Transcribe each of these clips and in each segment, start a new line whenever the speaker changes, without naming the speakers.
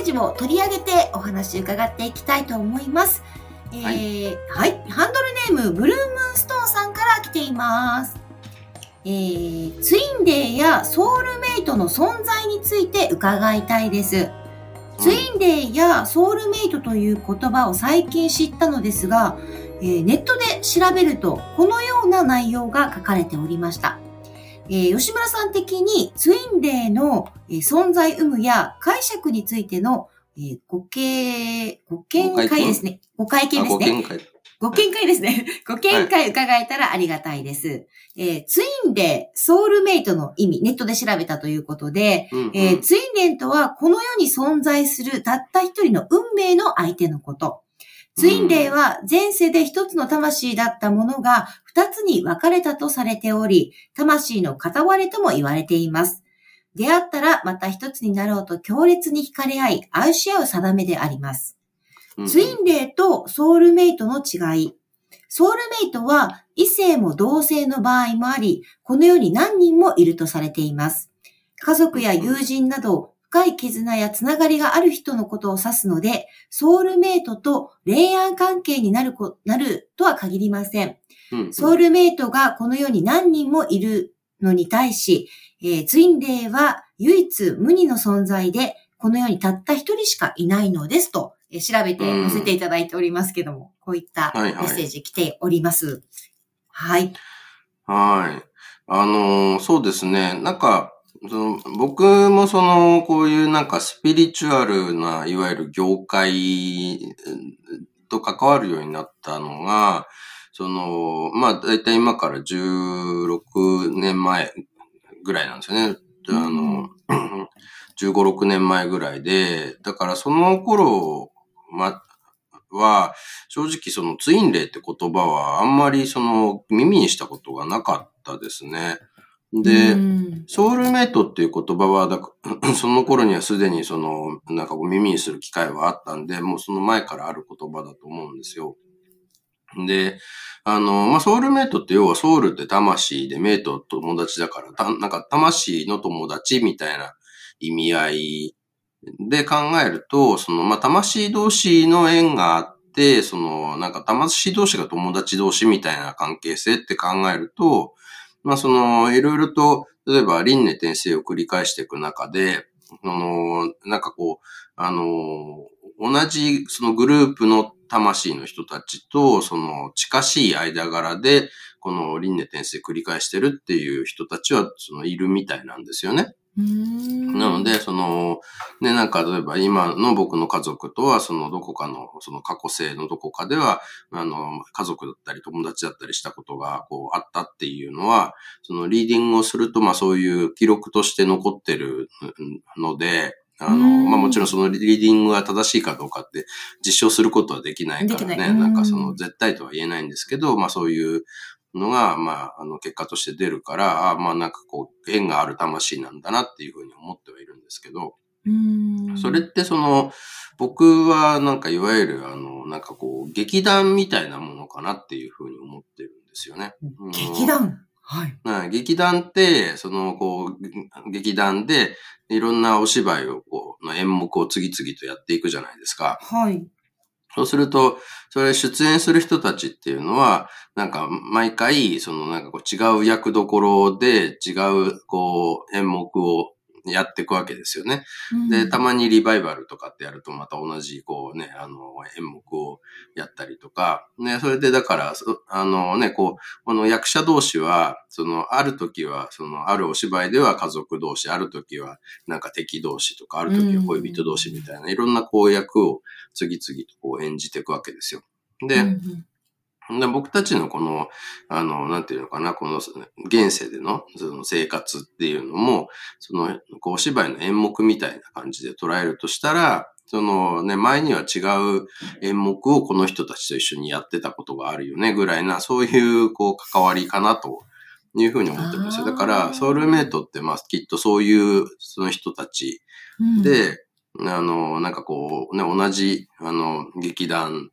ージを取り上げてお話伺っていきたいと思いますえー、はい、はい。ハンドルネーム、ブルームーンストーンさんから来ています。えー、ツインデーやソウルメイトの存在について伺いたいです。ツインデーやソウルメイトという言葉を最近知ったのですが、えー、ネットで調べるとこのような内容が書かれておりました。えー、吉村さん的にツインデーの、えー、存在有無や解釈についてのえー、ごけ、ご見解ですね。ご会見ですね。ご見解。ご見解ですね。ご見解伺えたらありがたいです。はい、えー、ツインでソウルメイトの意味、ネットで調べたということで、うんうん、えー、ツインレンとはこの世に存在するたった一人の運命の相手のこと。ツインレイは前世で一つの魂だったものが二つに分かれたとされており、魂の片割れとも言われています。出会ったらまた一つになろうと強烈に惹かれ合い、愛し合う定めであります。ツインレイとソウルメイトの違い。ソウルメイトは異性も同性の場合もあり、この世に何人もいるとされています。家族や友人など深い絆やつながりがある人のことを指すので、ソウルメイトと恋愛関係になるなるとは限りません。ソウルメイトがこの世に何人もいるのに対し、えー、ツインレイは唯一無二の存在で、この世にたった一人しかいないのですと、えー、調べて載せていただいておりますけども、こういったメッセージ来ております。はい。
はい。あのー、そうですね。なんか、その僕もその、こういうなんかスピリチュアルな、いわゆる業界と関わるようになったのが、その、まあ、だいたい今から16年前ぐらいなんですよね。あの、15、6年前ぐらいで、だからその頃、ま、は、正直そのツインレイって言葉はあんまりその耳にしたことがなかったですね。で、ソウルメイトっていう言葉は、だ その頃にはすでにその、なんか耳にする機会はあったんで、もうその前からある言葉だと思うんですよ。で、あの、まあ、ソウルメイトって要はソウルって魂でメイト友達だから、たなんか魂の友達みたいな意味合いで考えると、その、まあ、魂同士の縁があって、その、なんか魂同士が友達同士みたいな関係性って考えると、まあ、その、いろいろと、例えば輪廻転生を繰り返していく中で、あの、なんかこう、あの、同じそのグループの魂の人たちと、その近しい間柄で、この輪廻転生繰り返してるっていう人たちは、そのいるみたいなんですよね。なので、その、ね、なんか例えば今の僕の家族とは、そのどこかの、その過去性のどこかでは、あの、家族だったり友達だったりしたことが、こう、あったっていうのは、そのリーディングをすると、まあそういう記録として残ってるので、あの、まあもちろんそのリーディングが正しいかどうかって実証することはできないからね、なんかその絶対とは言えないんですけど、まあそういうのが、まあ、あの結果として出るから、あまあなんかこう、縁がある魂なんだなっていうふうに思ってはいるんですけど、それってその、僕はなんかいわゆるあの、なんかこう、劇団みたいなものかなっていうふうに思ってるんですよね。
劇団？
はい。劇団って、その、こう、劇団で、いろんなお芝居を、こう、の演目を次々とやっていくじゃないですか。
はい。
そうすると、それ出演する人たちっていうのは、なんか、毎回、その、なんかこう、違う役どころで、違う、こう、演目をやっていくわけですよね。うん、で、たまにリバイバルとかってやるとまた同じ、こうね、あの、演目をやったりとか、ね、それでだから、あのね、こう、この役者同士は、その、ある時は、その、あるお芝居では家族同士、ある時はなんか敵同士とか、ある時は恋人同士みたいな、いろんなこう役を次々とこう演じていくわけですよ。で、うんで僕たちのこの、あの、なんていうのかな、この現世でのその生活っていうのも、その、こう、お芝居の演目みたいな感じで捉えるとしたら、そのね、前には違う演目をこの人たちと一緒にやってたことがあるよね、ぐらいな、そういうこう関わりかなというふうに思ってますよ。だから、ソウルメイトってまあきっとそういうその人たち
うん、
で、あの、なんかこう、ね、同じ、あの、劇団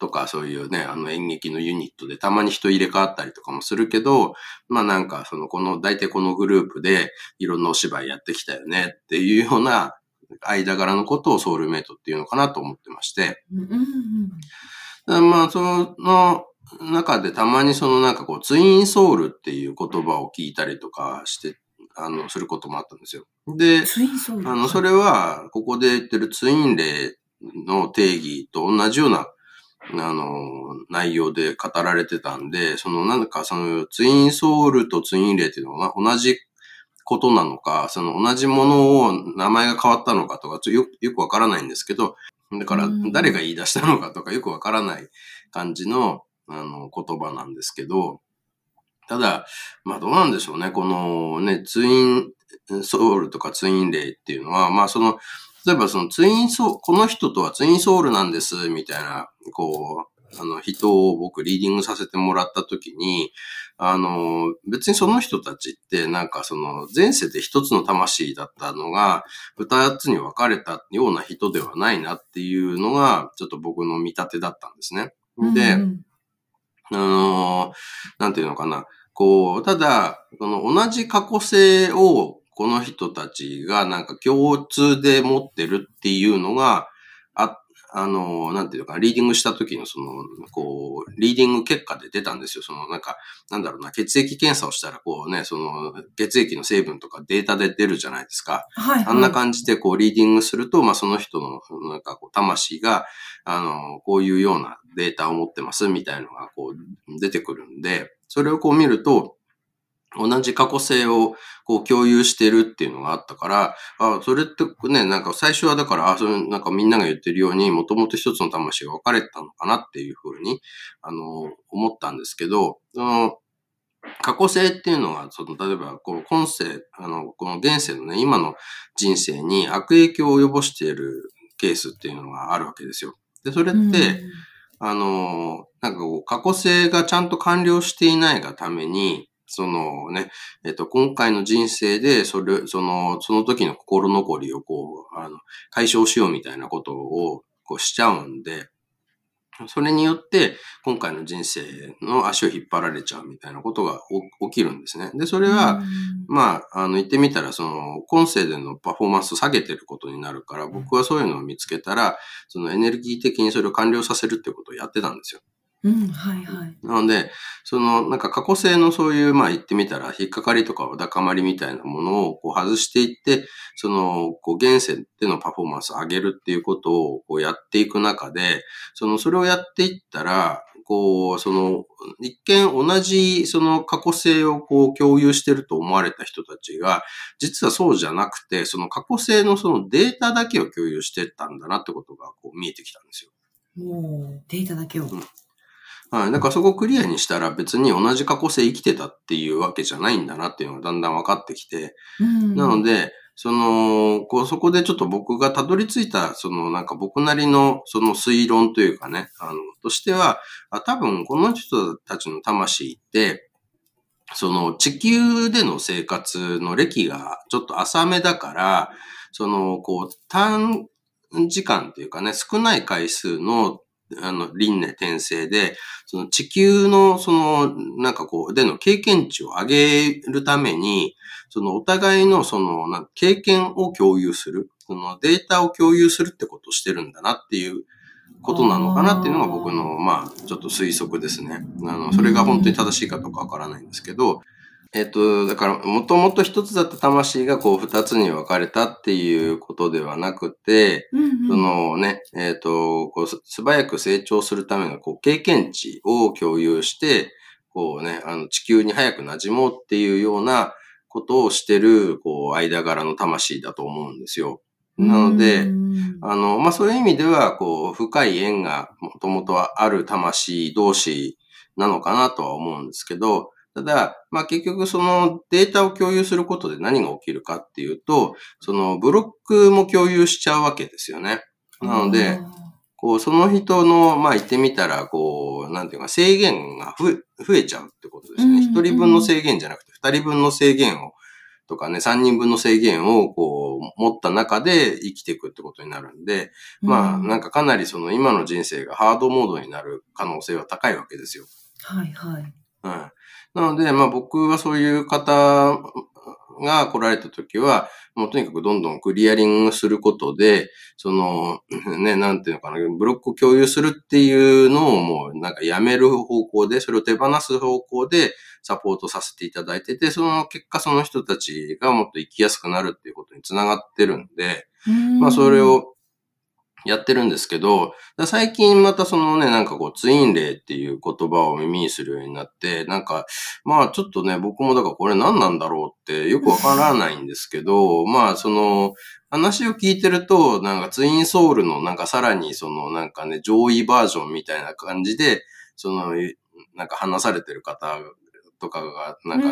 とかそういうね、あの演劇のユニットでたまに人入れ替わったりとかもするけど、まあなんかその、この、大体このグループでいろんなお芝居やってきたよねっていうような間柄のことをソウルメイトっていうのかなと思ってまして、
うんうんうん
だからまあその中でたまにそのなんかこう、ツインソウルっていう言葉を聞いたりとかして、あの、することもあったんですよ。で、
ツインソウル。
あの、それは、ここで言ってるツインレイの定義と同じような、あの、内容で語られてたんで、その、なんかその、ツインソウルとツインレイっていうのは同じことなのか、その同じものを名前が変わったのかとか、ちょよよくわからないんですけど、だから
うん
誰が言い出したのかとかよくわからない感じの、あの、言葉なんですけど、ただ、まあどうなんでしょうね。このね、ツインソウルとかツインレイっていうのは、まあその、例えばそのツインソウ、この人とはツインソウルなんです、みたいな、こう、あの、人を僕リーディングさせてもらったときに、あの、別にその人たちって、なんかその、前世で一つの魂だったのが、二つに分かれたような人ではないなっていうのが、ちょっと僕の見立てだったんですね。で、
うん
あのーなんていうのかな。こう、ただ、この同じ過去性をこの人たちがなんか共通で持ってるっていうのが、あ、あのーなんていうのかな、リーディングした時のその、こう、リーディング結果で出たんですよ。その、なんか、なんだろうな、血液検査をしたら、こうね、その、血液の成分とかデータで出るじゃないですか。
はい。
あんな感じでこうリーディングすると、まあその人のなんかこう魂が、あの、こういうようなデータを持ってますみたいのがこう出てくるんで、それをこう見ると、同じ過去性をこう共有してるっていうのがあったから、あ、それってね、なんか最初はだから、あ、それなんかみんなが言ってるように、もともと一つの魂が分かれてたのかなっていうふうに、あの、思ったんですけど、その、過去性っていうのが、その、例えば、この今世、あの、この現世のね、今の人生に悪影響を及ぼしているケースっていうのがあるわけですよ。で、それって、
うん
あの、なんかこう、過去性がちゃんと完了していないがために、そのね、えっと、今回の人生で、それ、その、その時の心残りをこう、あの、解消しようみたいなことを、こうしちゃうんで、それによって、今回の人生の足を引っ張られちゃうみたいなことが起起きるんですね。で、それは、
うん
まあ、あの、言ってみたら、その、今世でのパフォーマンスを下げてることになるから、僕はそういうのを見つけたら、そのエネルギー的にそれを完了させるってことをやってたんですよ。
うん、はいはい。
なので、その、なんか過去性のそういう、まあ言ってみたら、引っかかりとかわだかまりみたいなものをこう外していって、その、こう現世でのパフォーマンスを上げるっていうことをこうやっていく中で、その、それをやっていったら、こう、その、一見同じその過去性をこう共有してると思われた人たちが、実はそうじゃなくて、その過去性のそのデータだけを共有してたんだなってことがこう見えてきたんですよ。
もう、データだけを。
はい。だからそこをクリアにしたら別に同じ過去性生きてたっていうわけじゃないんだなっていうのがだんだん分かってきて。
うん。
なので、その、こう、そこでちょっと僕がたどり着いた、そのなんか僕なりのその推論というかね、あの、としては、あ多分この人たちの魂って、その地球での生活の歴がちょっと浅めだから、その、こう、短時間っていうかね、少ない回数の、あの、輪廻転生で、その地球の、その、なんかこう、での経験値を上げるために、そのお互いのその、経験を共有する、そのデータを共有するってことをしてるんだなっていうことなのかなっていうのが僕の、まあ、ちょっと推測ですね。あの、それが本当に正しいかどうかわからないんですけど、えっと、だから、もともと一つだった魂がこう二つに分かれたっていうことではなくて、
うんうん、
そのね、えっ、と、こう、す素早く成長するための、こう、経験値を共有して、こうね、あの、地球に早く馴染もうっていうようなことをしてる、こう、間柄の魂だと思うんですよ。なので、
うん
あの、まあ、そういう意味では、こう、深い縁がもともとはある魂同士なのかなとは思うんですけど、ただ、まあ、結局そのデータを共有することで何が起きるかっていうと、そのブロックも共有しちゃうわけですよね。なので、こう、その人の、まあ言ってみたら、こう、なんていうか、制限が増え増えちゃうってことですね。一、人分の制限じゃなくて、二人分の制限を、とかね、三人分の制限を、こう、持った中で生きていくってことになるんで、まあ、なんかかなりその今の人生がハードモードになる可能性は高いわけですよ。
はいはい。
はい。なので、まあ僕はそういう方が来られた時は、もうとにかくどんどんクリアリングすることで、その、ね、なんていうのかな、ブロックを共有するっていうのをもうなんかやめる方向で、それを手放す方向でサポートさせていただいてて、その結果その人たちがもっと生きやすくなるっていうことにつながってるんで、まあそれをやってるんですけど、最近またそのね、なんかこう、ツインレイっていう言葉を耳にするようになって、なんか、まあちょっとね、僕もだからこれ何なんだろうってよくわからないんですけど、まあその、話を聞いてると、なんかツインソウルのなんかさらにそのなんかね、上位バージョンみたいな感じで、その、なんか話されてる方とかが、なんか、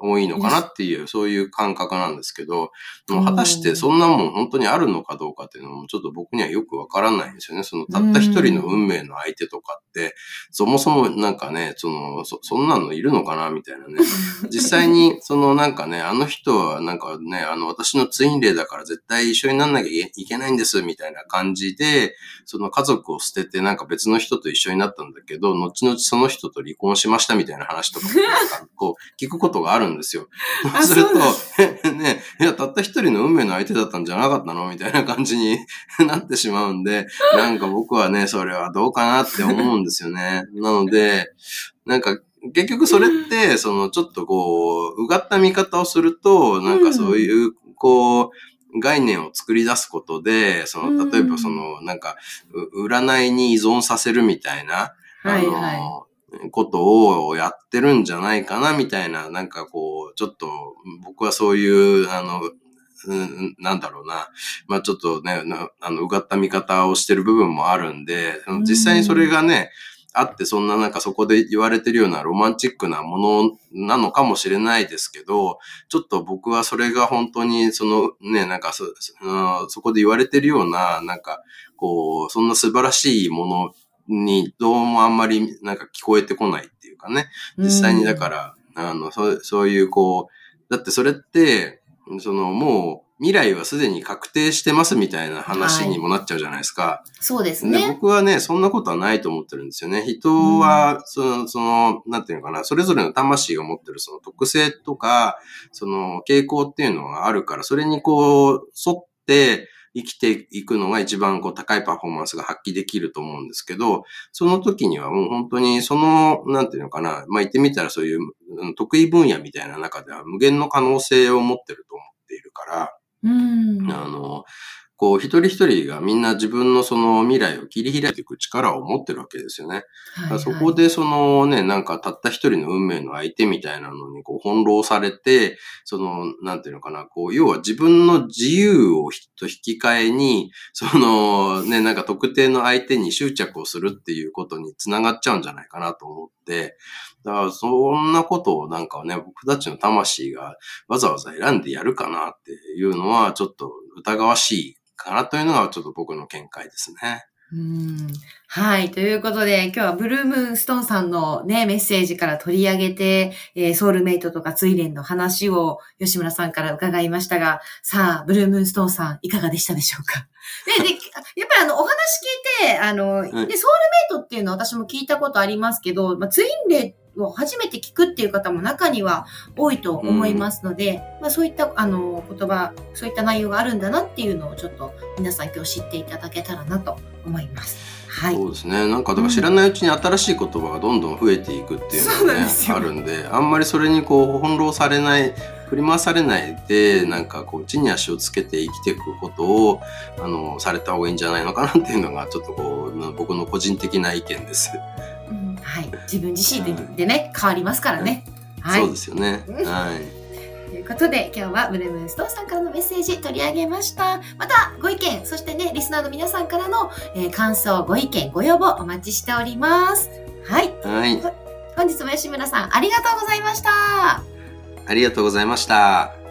多いのかなっていう、うん、そういう感覚なんですけど、もう果たしてそんなもん本当にあるのかどうかっていうのも、ちょっと僕にはよくわからないんですよね。その、たった一人の運命の相手とかって、そもそもなんかね、その、そ、そんなのいるのかなみたいなね。実際に、そのなんかね、あの人はなんかね、あの、私のツインレイだから絶対一緒になんなきゃいけないんです、みたいな感じで、その家族を捨ててなんか別の人と一緒になったんだけど、後々その人と離婚しましたみたいな話とかか、こう、聞くことがあるんですよ。そう すると、ね、いや、たった一人の運命の相手だったんじゃなかったのみたいな感じに なってしまうんで、なんか僕はね、それはどうかなって思うんですよね。なので、なんか、結局それって、その、ちょっとこう、うがった見方をすると、なんかそういう、こう、概念を作り出すことで、その、例えばその、なんか、占いに依存させるみたいな、
はいはい、
ことをやってるんじゃないかな、みたいな、なんかこう、ちょっと、僕はそういう、あの、うん、なんだろうな。まあちょっとね、あの、うがった見方をしてる部分もあるんで、実際にそれがね、あって、そんななんかそこで言われてるようなロマンチックなものなのかもしれないですけど、ちょっと僕はそれが本当にそのね、なんかそ、そこで言われてるような、なんかこう、そんな素晴らしいものにどうもあんまりなんか聞こえてこないっていうかね。実際にだから、あの、そうそういうこう、だってそれって、そのもう未来はすでに確定してますみたいな話にもなっちゃうじゃないですか。はい、
そうですね。
僕はね、そんなことはないと思ってるんですよね。人は、その、その、なんていうのかな、それぞれの魂が持ってるその特性とか、その傾向っていうのがあるから、それにこう、沿って、生きていくのが一番こう高いパフォーマンスが発揮できると思うんですけど、その時にはもう本当にその、なんていうのかな、まあ言ってみたらそういう得意分野みたいな中では無限の可能性を持ってると思っているから、
うん、
あの、こう、一人一人がみんな自分のその未来を切り開いていく力を持ってるわけですよね。はいはい、そこでそのね、なんかたった一人の運命の相手みたいなのにこう翻弄されて、その、なんていうのかな、こう、要は自分の自由をと引き換えに、そのね、なんか特定の相手に執着をするっていうことにつながっちゃうんじゃないかなと思って、だからそんなことをなんかね、僕たちの魂がわざわざ選んでやるかなっていうのはちょっと疑わしいかなというのがちょっと僕の見解ですね。
うんはい。ということで、今日はブルームーンストーンさんのね、メッセージから取り上げて、えー、ソウルメイトとかツイレンの話を吉村さんから伺いましたが、さあ、ブルームーンストーンさん、いかがでしたでしょうか？で、で、やっぱりあの、お話聞いて、あの、で、ソウルメイトっていうのは私も聞いたことありますけど、まあ、ツインレを初めて聞くっていう方も中には多いと思いますので、うん、まあ、そういったあの言葉、そういった内容があるんだなっていうのをちょっと皆さん今日知っていただけたらなと思います。はい、
そうですね。なんか、だから知らないうちに新しい言葉がどんどん増えていくっていうのがね、あるんで、あんまりそれにこう、翻弄されない、振り回されないで、なんかこう、地に足をつけて生きていくことを、あの、された方がいいんじゃないのかなっていうのが、ちょっとこう、僕の個人的な意見です。
はい、自分自身で,、でね変わりますからね。
はい、そうですよね。はい。
ということで今日はブルームストーンさんからのメッセージ取り上げました。またご意見、そしてね、リスナーの皆さんからの、えー、感想、ご意見、ご要望お待ちしております。はい。
はい。
本日も吉村さんありがとうございました。
ありがとうございました。